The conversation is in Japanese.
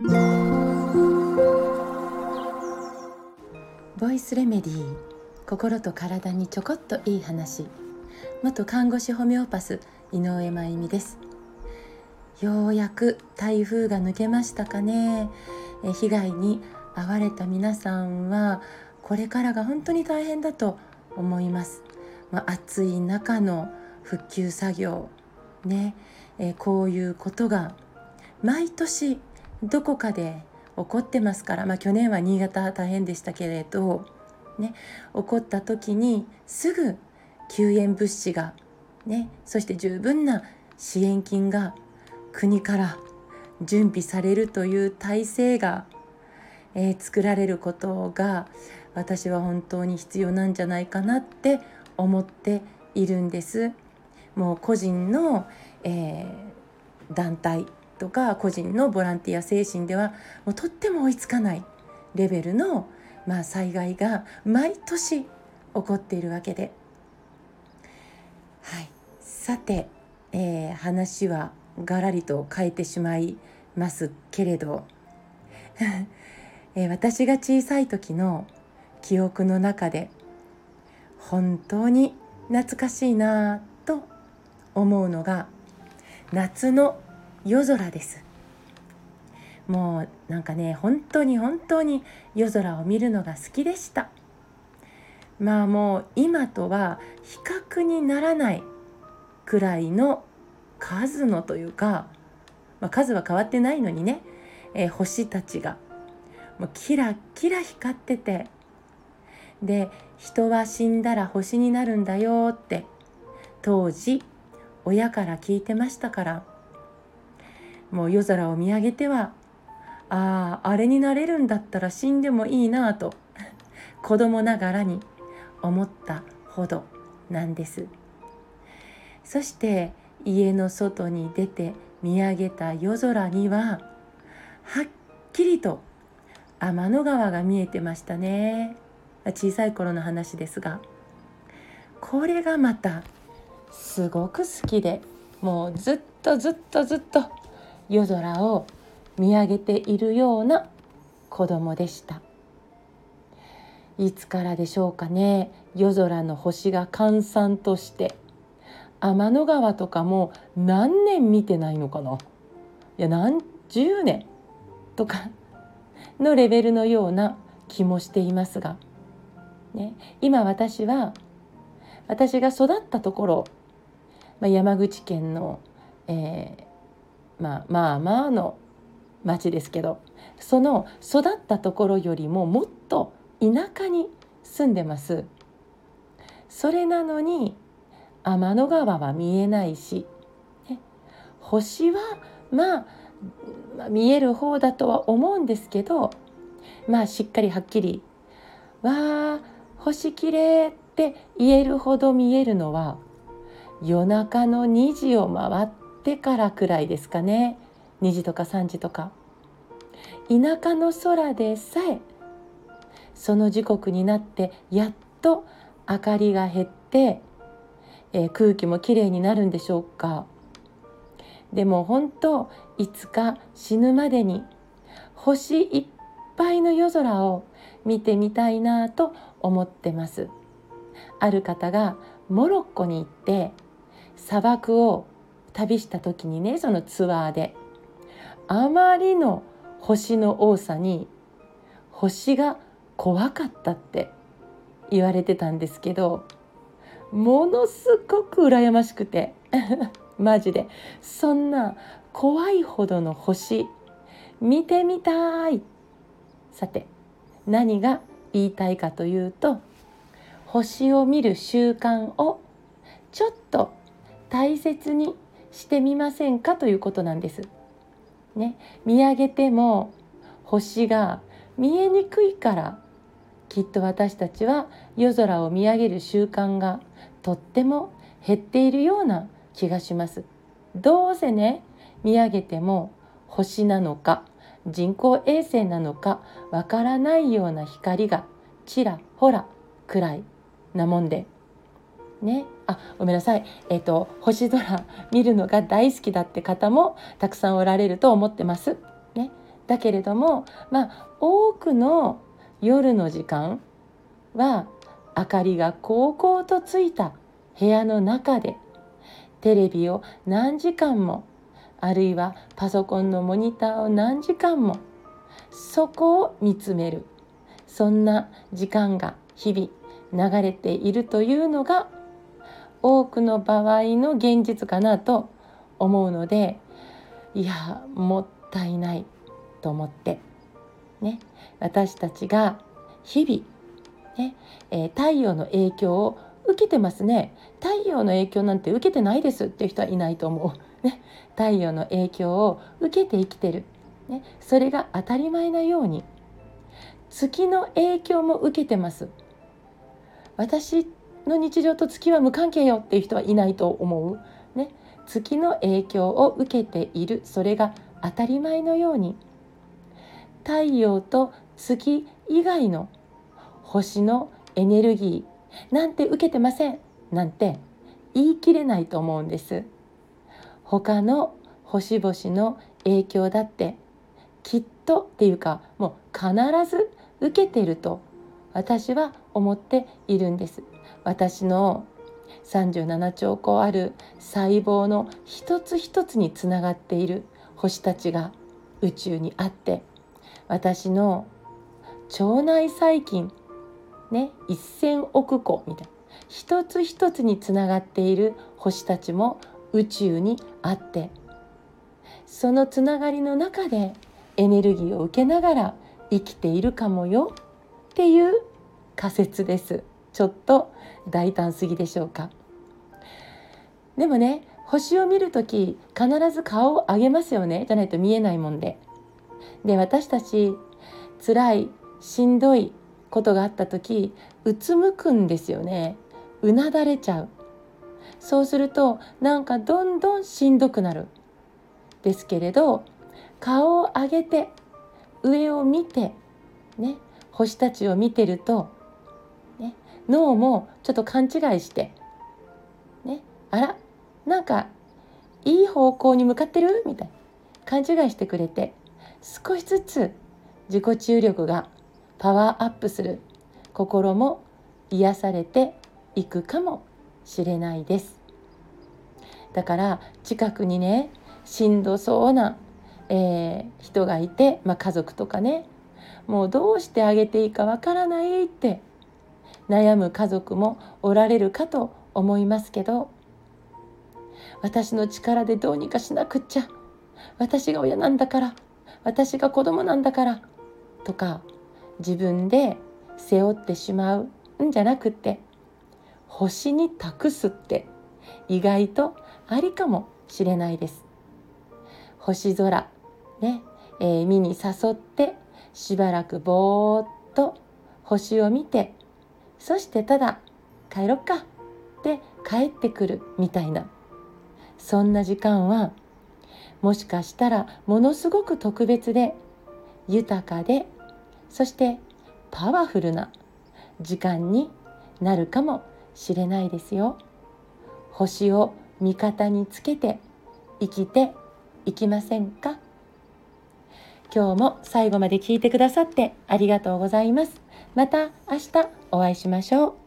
ボイスレメディー心と体にちょこっといい話。元看護師ホメオパス井上真由美です。ようやく台風が抜けましたかね。え被害に遭われた皆さんはこれからが本当に大変だと思います、まあ、暑い中の復旧作業ね。えこういうことが毎年どこかで起こってますから、まあ、去年は新潟大変でしたけれど、ね、起こった時にすぐ救援物資が、ね、そして十分な支援金が国から準備されるという体制が、えー、作られることが私は本当に必要なんじゃないかなって思っているんです。もう個人の、えー、団体とか個人のボランティア精神ではもうとっても追いつかないレベルの、まあ、災害が毎年起こっているわけで、はい、さて、えー、話はがらりと変えてしまいますけれど、えー、私が小さい時の記憶の中で本当に懐かしいなと思うのが夏の夜空です。もうなんかね本当に本当に夜空を見るのが好きでした。まあもう今とは比較にならないくらいの数のというか、まあ、数は変わってないのにね、えー、星たちがもうキラキラ光っててで人は死んだら星になるんだよって当時親から聞いてましたからもう夜空を見上げてはあああれになれるんだったら死んでもいいなと 子供ながらに思ったほどなんです。そして家の外に出て見上げた夜空にははっきりと天の川が見えてましたね。小さい頃の話ですがこれがまたすごく好きでもうずっとずっとずっと夜空を見上げているような子供でした。いつからでしょうかね。夜空の星が閑散として。天の川とかも何年見てないのかな。いや何十年。とか。のレベルのような気もしていますが、ね、今私は私が育ったところ、まあ、山口県の、えー、まあまあまあの町ですけどその育ったところよりももっと田舎に住んでます。それなのに天の川は見えないし、ね、星はまあ、まあ、見える方だとは思うんですけどまあしっかりはっきり「わあ星きれい」って言えるほど見えるのは夜中の2時を回ってからくらいですかね。2時とか3時とか。田舎の空でさえその時刻になってやっと明かりが減ってえー、空気もきれいになるんでしょうか。でも本当いつか死ぬまでに星いっぱいの夜空を見てみたいなと思ってます。ある方がモロッコに行って砂漠を旅した時にねそのツアーであまりの星の多さに星が怖かったって言われてたんですけどものすごく羨ましくて マジで。そんな怖いほどの星見てみたい。さて何が言いたいかというと星を見る習慣をちょっと大切にしてみませんかということなんです。ね、見上げても星が見えにくいからきっと私たちは夜空を見上げる習慣がとっても減っているような気がしますどうせね見上げても星なのか人工衛星なのかわからないような光がちらほらくらいなもんでね。あごめんなさい。えっ、ー、と星空見るのが大好きだって方もたくさんおられると思ってます。ね、だけれどもまあ多くの夜の時間は明かりがこうこうとついた部屋の中でテレビを何時間もあるいはパソコンのモニターを何時間もそこを見つめる。そんな時間が日々流れているというのが多くの場合の現実かなと思うのでいやもったいないと思ってね私たちが日々ね、えー、太陽の影響を受けてますね。太陽の影響なんて受けてないですっていう人はいないと思う、ね、太陽の影響を受けて生きてる、ね、それが当たり前なように月の影響も受けてます。私の日常と月は無関係よっていう人はいないと思う、ね、月の影響を受けているそれが当たり前のように。太陽と月以外の星のエネルギーなんて受けてません。なんて言い切れないと思うんです。他の星々の影響だってきっとっていうかもう必ず受けてると。私は思っているんです。私の37兆個ある細胞の一つ一つにつながっている星たちが宇宙にあって私の腸内細菌ね1,000億個みたいな一つ一つにつながっている星たちも宇宙にあってそのつながりの中でエネルギーを受けながら生きているかもよっていう仮説です。ちょっと大胆すぎでしょうか。でもね星を見る時必ず顔を上げますよね。じゃないと見えないもんで。で私たち辛いしんどいことがあった時うつむくんですよね。うなだれちゃう。そうするとなんかどんどんしんどくなる。ですけれど顔を上げて上を見てね星たちを見てると、脳もちょっと勘違いしてねあらなんかいい方向に向かってる？みたいな。勘違いしてくれて少しずつ自己注力がパワーアップする。心も癒されていくかもしれないです。だから近くにねしんどそうな、えー、人がいて、まあ、家族とかねもうどうしてあげていいかわからないって悩む家族もおられるかと思いますけど私の力でどうにかしなくっちゃ私が親なんだから私が子供なんだからとか自分で背負ってしまうんじゃなくって星に託すって意外とありかもしれないです。星空ね、えー、見に誘ってしばらくぼーっと星を見てそしてただ帰ろっかって帰ってくるみたいなそんな時間はもしかしたらものすごく特別で豊かでそしてパワフルな時間になるかもしれないですよ。星を味方につけて生きていきませんか？今日も最後まで聞いてくださってありがとうございます。また明日お会いしましょう。